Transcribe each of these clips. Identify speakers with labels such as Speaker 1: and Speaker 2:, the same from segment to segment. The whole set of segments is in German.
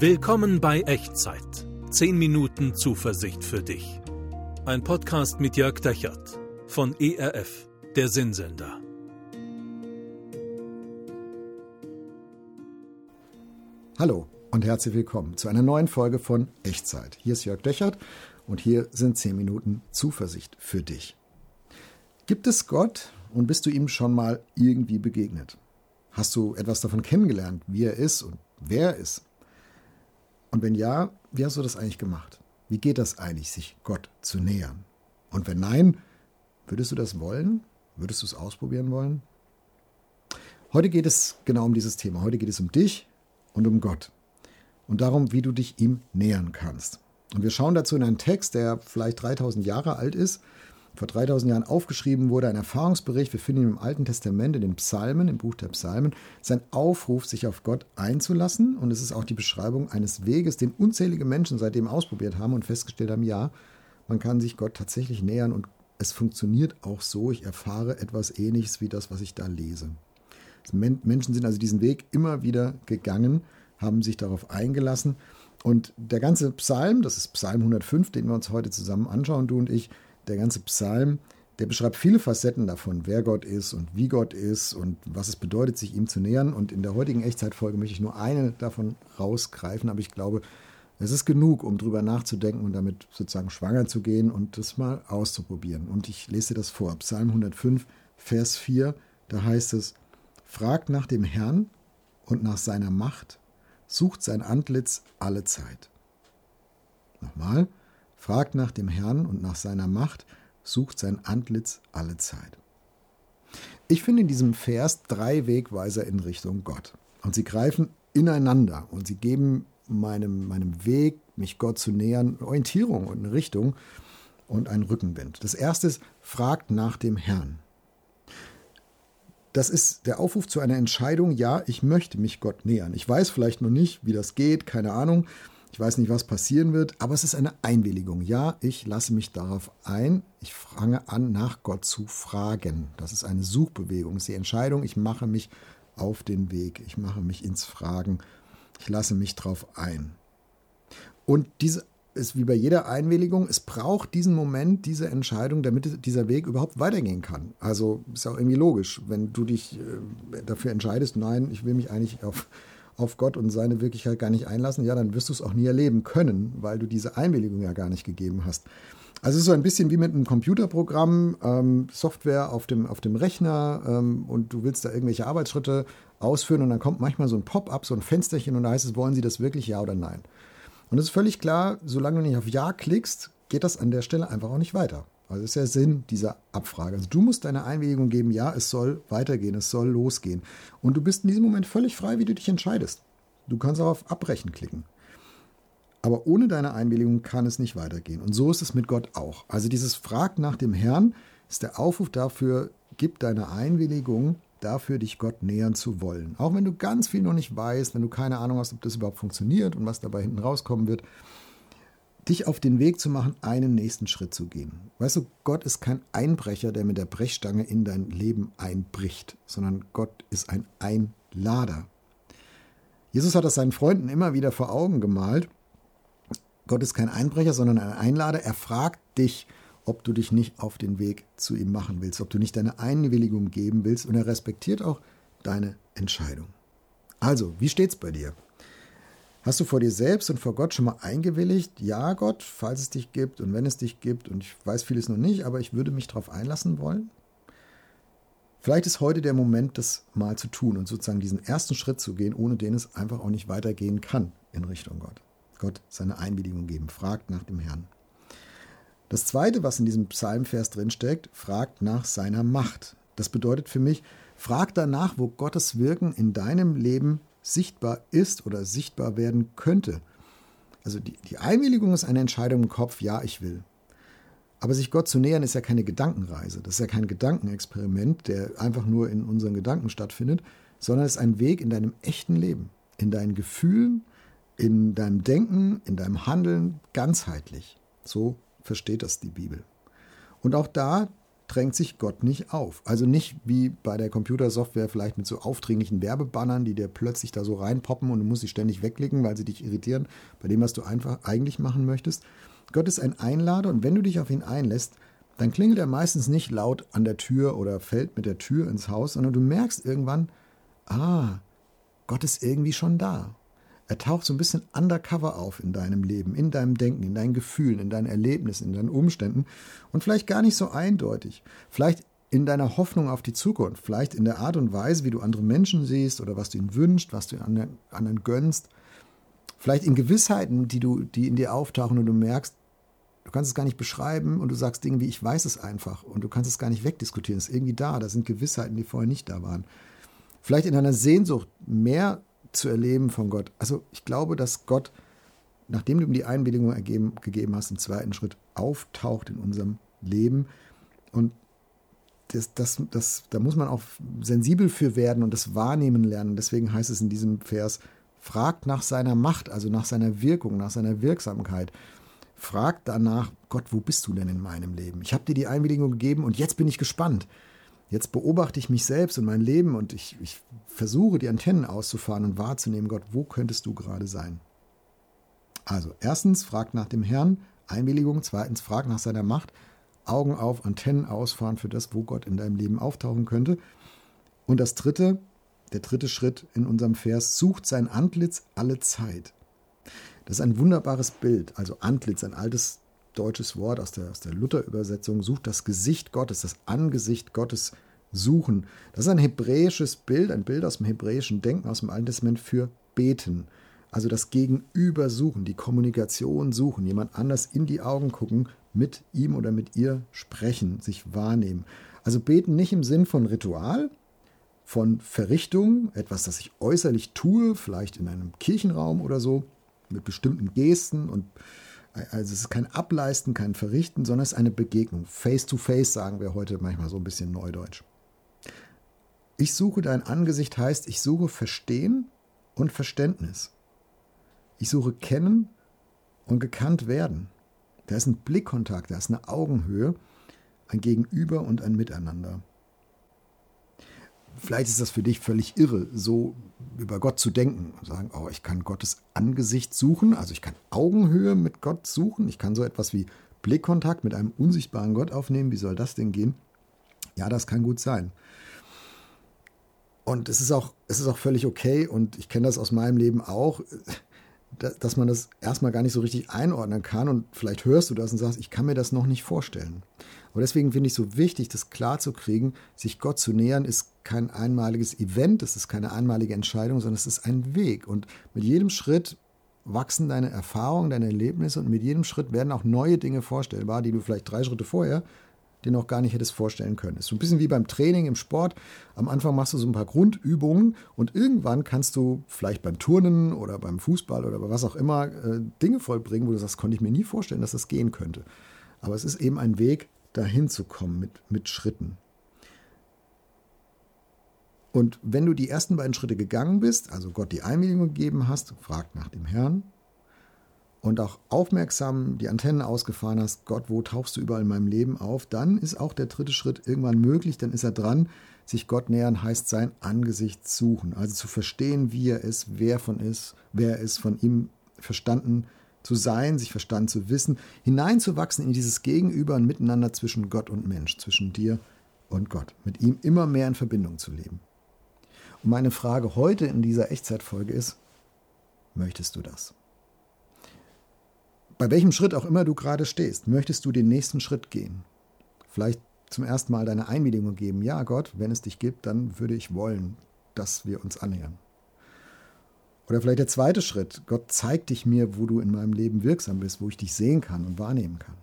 Speaker 1: Willkommen bei Echtzeit. 10 Minuten Zuversicht für dich. Ein Podcast mit Jörg Dechert von ERF, der Sinnsender.
Speaker 2: Hallo und herzlich willkommen zu einer neuen Folge von Echtzeit. Hier ist Jörg Dechert und hier sind 10 Minuten Zuversicht für dich. Gibt es Gott und bist du ihm schon mal irgendwie begegnet? Hast du etwas davon kennengelernt, wie er ist und wer er ist? Und wenn ja, wie hast du das eigentlich gemacht? Wie geht das eigentlich, sich Gott zu nähern? Und wenn nein, würdest du das wollen? Würdest du es ausprobieren wollen? Heute geht es genau um dieses Thema. Heute geht es um dich und um Gott. Und darum, wie du dich ihm nähern kannst. Und wir schauen dazu in einen Text, der vielleicht 3000 Jahre alt ist vor 3000 Jahren aufgeschrieben wurde, ein Erfahrungsbericht. Wir finden ihn im Alten Testament, in den Psalmen, im Buch der Psalmen. Sein Aufruf, sich auf Gott einzulassen. Und es ist auch die Beschreibung eines Weges, den unzählige Menschen seitdem ausprobiert haben und festgestellt haben, ja, man kann sich Gott tatsächlich nähern und es funktioniert auch so. Ich erfahre etwas Ähnliches wie das, was ich da lese. Menschen sind also diesen Weg immer wieder gegangen, haben sich darauf eingelassen. Und der ganze Psalm, das ist Psalm 105, den wir uns heute zusammen anschauen, du und ich, der ganze Psalm, der beschreibt viele Facetten davon, wer Gott ist und wie Gott ist und was es bedeutet, sich ihm zu nähern. Und in der heutigen Echtzeitfolge möchte ich nur eine davon rausgreifen, aber ich glaube, es ist genug, um drüber nachzudenken und damit sozusagen schwanger zu gehen und das mal auszuprobieren. Und ich lese dir das vor. Psalm 105, Vers 4, da heißt es, fragt nach dem Herrn und nach seiner Macht, sucht sein Antlitz alle Zeit. Nochmal, fragt nach dem Herrn und nach seiner Macht, sucht sein Antlitz alle Zeit. Ich finde in diesem Vers drei Wegweiser in Richtung Gott. Und sie greifen ineinander und sie geben meinem, meinem Weg, mich Gott zu nähern, Orientierung und eine Richtung und einen Rückenwind. Das erste ist, fragt nach dem Herrn. Das ist der Aufruf zu einer Entscheidung, ja, ich möchte mich Gott nähern. Ich weiß vielleicht noch nicht, wie das geht, keine Ahnung. Ich weiß nicht, was passieren wird, aber es ist eine Einwilligung. Ja, ich lasse mich darauf ein. Ich fange an, nach Gott zu fragen. Das ist eine Suchbewegung. Das ist die Entscheidung, ich mache mich auf den Weg. Ich mache mich ins Fragen. Ich lasse mich darauf ein. Und diese ist wie bei jeder Einwilligung, es braucht diesen Moment, diese Entscheidung, damit dieser Weg überhaupt weitergehen kann. Also ist auch irgendwie logisch, wenn du dich äh, dafür entscheidest, nein, ich will mich eigentlich auf auf Gott und seine Wirklichkeit gar nicht einlassen, ja, dann wirst du es auch nie erleben können, weil du diese Einwilligung ja gar nicht gegeben hast. Also es ist so ein bisschen wie mit einem Computerprogramm, ähm, Software auf dem, auf dem Rechner ähm, und du willst da irgendwelche Arbeitsschritte ausführen und dann kommt manchmal so ein Pop-up, so ein Fensterchen und da heißt es, wollen sie das wirklich ja oder nein? Und es ist völlig klar, solange du nicht auf Ja klickst, geht das an der Stelle einfach auch nicht weiter. Also das ist der Sinn dieser Abfrage. Also du musst deine Einwilligung geben, ja, es soll weitergehen, es soll losgehen. Und du bist in diesem Moment völlig frei, wie du dich entscheidest. Du kannst auch auf Abbrechen klicken. Aber ohne deine Einwilligung kann es nicht weitergehen. Und so ist es mit Gott auch. Also dieses Frag nach dem Herrn ist der Aufruf dafür, gib deine Einwilligung dafür, dich Gott nähern zu wollen. Auch wenn du ganz viel noch nicht weißt, wenn du keine Ahnung hast, ob das überhaupt funktioniert und was dabei hinten rauskommen wird dich auf den Weg zu machen, einen nächsten Schritt zu gehen. Weißt du, Gott ist kein Einbrecher, der mit der Brechstange in dein Leben einbricht, sondern Gott ist ein Einlader. Jesus hat das seinen Freunden immer wieder vor Augen gemalt. Gott ist kein Einbrecher, sondern ein Einlader. Er fragt dich, ob du dich nicht auf den Weg zu ihm machen willst, ob du nicht deine Einwilligung geben willst und er respektiert auch deine Entscheidung. Also, wie steht's bei dir? Hast du vor dir selbst und vor Gott schon mal eingewilligt, ja Gott, falls es dich gibt und wenn es dich gibt, und ich weiß vieles noch nicht, aber ich würde mich darauf einlassen wollen? Vielleicht ist heute der Moment, das mal zu tun und sozusagen diesen ersten Schritt zu gehen, ohne den es einfach auch nicht weitergehen kann in Richtung Gott. Gott seine Einwilligung geben, fragt nach dem Herrn. Das zweite, was in diesem Psalmvers drinsteckt, fragt nach seiner Macht. Das bedeutet für mich, frag danach, wo Gottes Wirken in deinem Leben sichtbar ist oder sichtbar werden könnte. Also die, die Einwilligung ist eine Entscheidung im Kopf, ja, ich will. Aber sich Gott zu nähern ist ja keine Gedankenreise, das ist ja kein Gedankenexperiment, der einfach nur in unseren Gedanken stattfindet, sondern es ist ein Weg in deinem echten Leben, in deinen Gefühlen, in deinem Denken, in deinem Handeln, ganzheitlich. So versteht das die Bibel. Und auch da drängt sich Gott nicht auf. Also nicht wie bei der Computersoftware vielleicht mit so aufdringlichen Werbebannern, die dir plötzlich da so reinpoppen und du musst sie ständig wegklicken, weil sie dich irritieren, bei dem, was du einfach eigentlich machen möchtest. Gott ist ein Einlader und wenn du dich auf ihn einlässt, dann klingelt er meistens nicht laut an der Tür oder fällt mit der Tür ins Haus, sondern du merkst irgendwann, ah, Gott ist irgendwie schon da. Er taucht so ein bisschen undercover auf in deinem Leben, in deinem Denken, in deinen Gefühlen, in deinen Erlebnissen, in deinen Umständen und vielleicht gar nicht so eindeutig. Vielleicht in deiner Hoffnung auf die Zukunft, vielleicht in der Art und Weise, wie du andere Menschen siehst oder was du ihnen wünschst, was du anderen, anderen gönnst. Vielleicht in Gewissheiten, die, du, die in dir auftauchen und du merkst, du kannst es gar nicht beschreiben und du sagst Dinge wie, ich weiß es einfach und du kannst es gar nicht wegdiskutieren. Es ist irgendwie da, da sind Gewissheiten, die vorher nicht da waren. Vielleicht in einer Sehnsucht, mehr zu erleben von Gott. Also ich glaube, dass Gott, nachdem du ihm die Einwilligung ergeben, gegeben hast, im zweiten Schritt auftaucht in unserem Leben. Und das, das, das, da muss man auch sensibel für werden und das wahrnehmen lernen. Deswegen heißt es in diesem Vers, fragt nach seiner Macht, also nach seiner Wirkung, nach seiner Wirksamkeit. Fragt danach, Gott, wo bist du denn in meinem Leben? Ich habe dir die Einwilligung gegeben und jetzt bin ich gespannt. Jetzt beobachte ich mich selbst und mein Leben und ich, ich versuche die Antennen auszufahren und wahrzunehmen, Gott, wo könntest du gerade sein? Also, erstens, frag nach dem Herrn, Einwilligung. Zweitens, frag nach seiner Macht. Augen auf, Antennen ausfahren für das, wo Gott in deinem Leben auftauchen könnte. Und das dritte, der dritte Schritt in unserem Vers, sucht sein Antlitz alle Zeit. Das ist ein wunderbares Bild. Also Antlitz, ein altes deutsches Wort aus der, aus der Luther-Übersetzung, sucht das Gesicht Gottes, das Angesicht Gottes suchen. Das ist ein hebräisches Bild, ein Bild aus dem hebräischen Denken, aus dem Alten Testament für beten. Also das Gegenüber suchen, die Kommunikation suchen, jemand anders in die Augen gucken, mit ihm oder mit ihr sprechen, sich wahrnehmen. Also beten nicht im Sinn von Ritual, von Verrichtung, etwas, das ich äußerlich tue, vielleicht in einem Kirchenraum oder so, mit bestimmten Gesten und also es ist kein Ableisten, kein Verrichten, sondern es ist eine Begegnung. Face to face sagen wir heute manchmal so ein bisschen neudeutsch. Ich suche dein Angesicht heißt, ich suche Verstehen und Verständnis. Ich suche Kennen und gekannt werden. Da ist ein Blickkontakt, da ist eine Augenhöhe, ein Gegenüber und ein Miteinander. Vielleicht ist das für dich völlig irre, so über Gott zu denken und sagen, oh, ich kann Gottes Angesicht suchen, also ich kann Augenhöhe mit Gott suchen, ich kann so etwas wie Blickkontakt mit einem unsichtbaren Gott aufnehmen, wie soll das denn gehen? Ja, das kann gut sein. Und es ist auch, es ist auch völlig okay und ich kenne das aus meinem Leben auch, dass man das erstmal gar nicht so richtig einordnen kann und vielleicht hörst du das und sagst, ich kann mir das noch nicht vorstellen. Aber deswegen finde ich so wichtig, das klar zu kriegen, sich Gott zu nähern, ist kein einmaliges Event, es ist keine einmalige Entscheidung, sondern es ist ein Weg. Und mit jedem Schritt wachsen deine Erfahrungen, deine Erlebnisse und mit jedem Schritt werden auch neue Dinge vorstellbar, die du vielleicht drei Schritte vorher dir noch gar nicht hättest vorstellen können. Es ist so ein bisschen wie beim Training im Sport. Am Anfang machst du so ein paar Grundübungen und irgendwann kannst du vielleicht beim Turnen oder beim Fußball oder was auch immer äh, Dinge vollbringen, wo du sagst, konnte ich mir nie vorstellen, dass das gehen könnte. Aber es ist eben ein Weg, dahin zu kommen mit, mit Schritten. Und wenn du die ersten beiden Schritte gegangen bist, also Gott die Einwilligung gegeben hast, fragt nach dem Herrn und auch aufmerksam die Antennen ausgefahren hast, Gott, wo tauchst du überall in meinem Leben auf, dann ist auch der dritte Schritt irgendwann möglich, dann ist er dran. Sich Gott nähern heißt sein Angesicht suchen, also zu verstehen, wie er ist, wer von ist, wer er ist, von ihm verstanden zu sein, sich verstanden zu wissen, hineinzuwachsen in dieses Gegenüber und Miteinander zwischen Gott und Mensch, zwischen dir und Gott, mit ihm immer mehr in Verbindung zu leben. Und meine Frage heute in dieser Echtzeitfolge ist, möchtest du das? Bei welchem Schritt auch immer du gerade stehst, möchtest du den nächsten Schritt gehen? Vielleicht zum ersten Mal deine Einwilligung geben, ja Gott, wenn es dich gibt, dann würde ich wollen, dass wir uns annähern. Oder vielleicht der zweite Schritt. Gott zeigt dich mir, wo du in meinem Leben wirksam bist, wo ich dich sehen kann und wahrnehmen kann.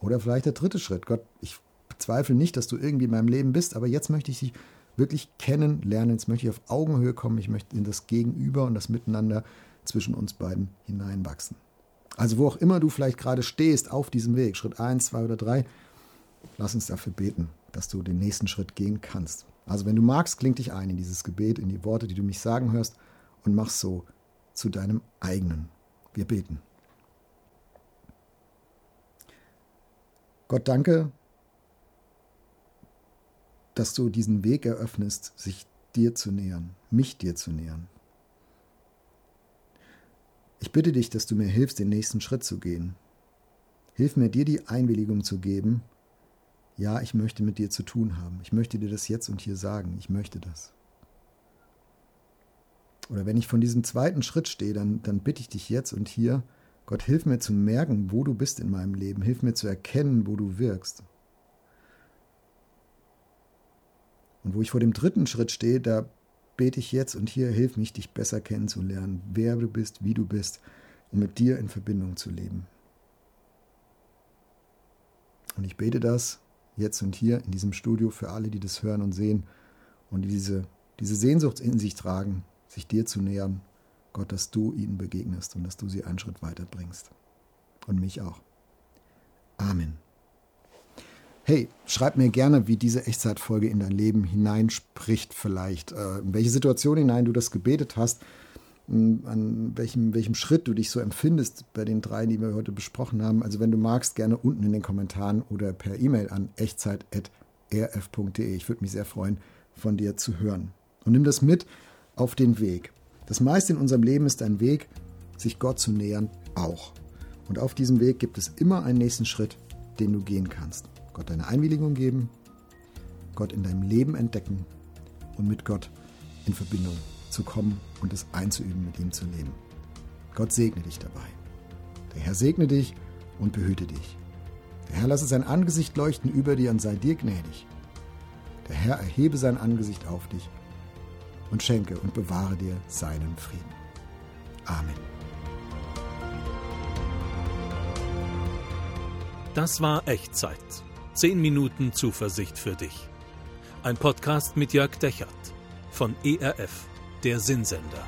Speaker 2: Oder vielleicht der dritte Schritt. Gott, ich bezweifle nicht, dass du irgendwie in meinem Leben bist, aber jetzt möchte ich dich wirklich kennenlernen. Jetzt möchte ich auf Augenhöhe kommen. Ich möchte in das Gegenüber und das Miteinander zwischen uns beiden hineinwachsen. Also wo auch immer du vielleicht gerade stehst auf diesem Weg, Schritt 1, 2 oder 3, lass uns dafür beten, dass du den nächsten Schritt gehen kannst. Also wenn du magst, kling dich ein in dieses Gebet, in die Worte, die du mich sagen hörst und mach so zu deinem eigenen. Wir beten. Gott, danke, dass du diesen Weg eröffnest, sich dir zu nähern, mich dir zu nähern. Ich bitte dich, dass du mir hilfst, den nächsten Schritt zu gehen. Hilf mir, dir die Einwilligung zu geben, ja, ich möchte mit dir zu tun haben. Ich möchte dir das jetzt und hier sagen. Ich möchte das. Oder wenn ich von diesem zweiten Schritt stehe, dann, dann bitte ich dich jetzt und hier, Gott, hilf mir zu merken, wo du bist in meinem Leben. Hilf mir zu erkennen, wo du wirkst. Und wo ich vor dem dritten Schritt stehe, da bete ich jetzt und hier, hilf mich, dich besser kennenzulernen, wer du bist, wie du bist, um mit dir in Verbindung zu leben. Und ich bete das jetzt und hier in diesem Studio für alle, die das hören und sehen und die diese, diese Sehnsucht in sich tragen, sich dir zu nähern. Gott, dass du ihnen begegnest und dass du sie einen Schritt weiterbringst. Und mich auch. Amen. Hey, schreib mir gerne, wie diese Echtzeitfolge in dein Leben hineinspricht, vielleicht. Äh, in welche Situation hinein du das gebetet hast, an welchem, welchem Schritt du dich so empfindest bei den drei, die wir heute besprochen haben. Also wenn du magst, gerne unten in den Kommentaren oder per E-Mail an echtzeit.rf.de. Ich würde mich sehr freuen, von dir zu hören. Und nimm das mit auf den Weg. Das meiste in unserem Leben ist ein Weg, sich Gott zu nähern, auch. Und auf diesem Weg gibt es immer einen nächsten Schritt, den du gehen kannst. Gott deine Einwilligung geben, Gott in deinem Leben entdecken und mit Gott in Verbindung zu kommen und es einzuüben, mit ihm zu leben. Gott segne dich dabei. Der Herr segne dich und behüte dich. Der Herr lasse sein Angesicht leuchten über dir und sei dir gnädig. Der Herr erhebe sein Angesicht auf dich und schenke und bewahre dir seinen Frieden. Amen.
Speaker 1: Das war Echtzeit. Zehn Minuten Zuversicht für dich. Ein Podcast mit Jörg Dechert von ERF der Sinnsender.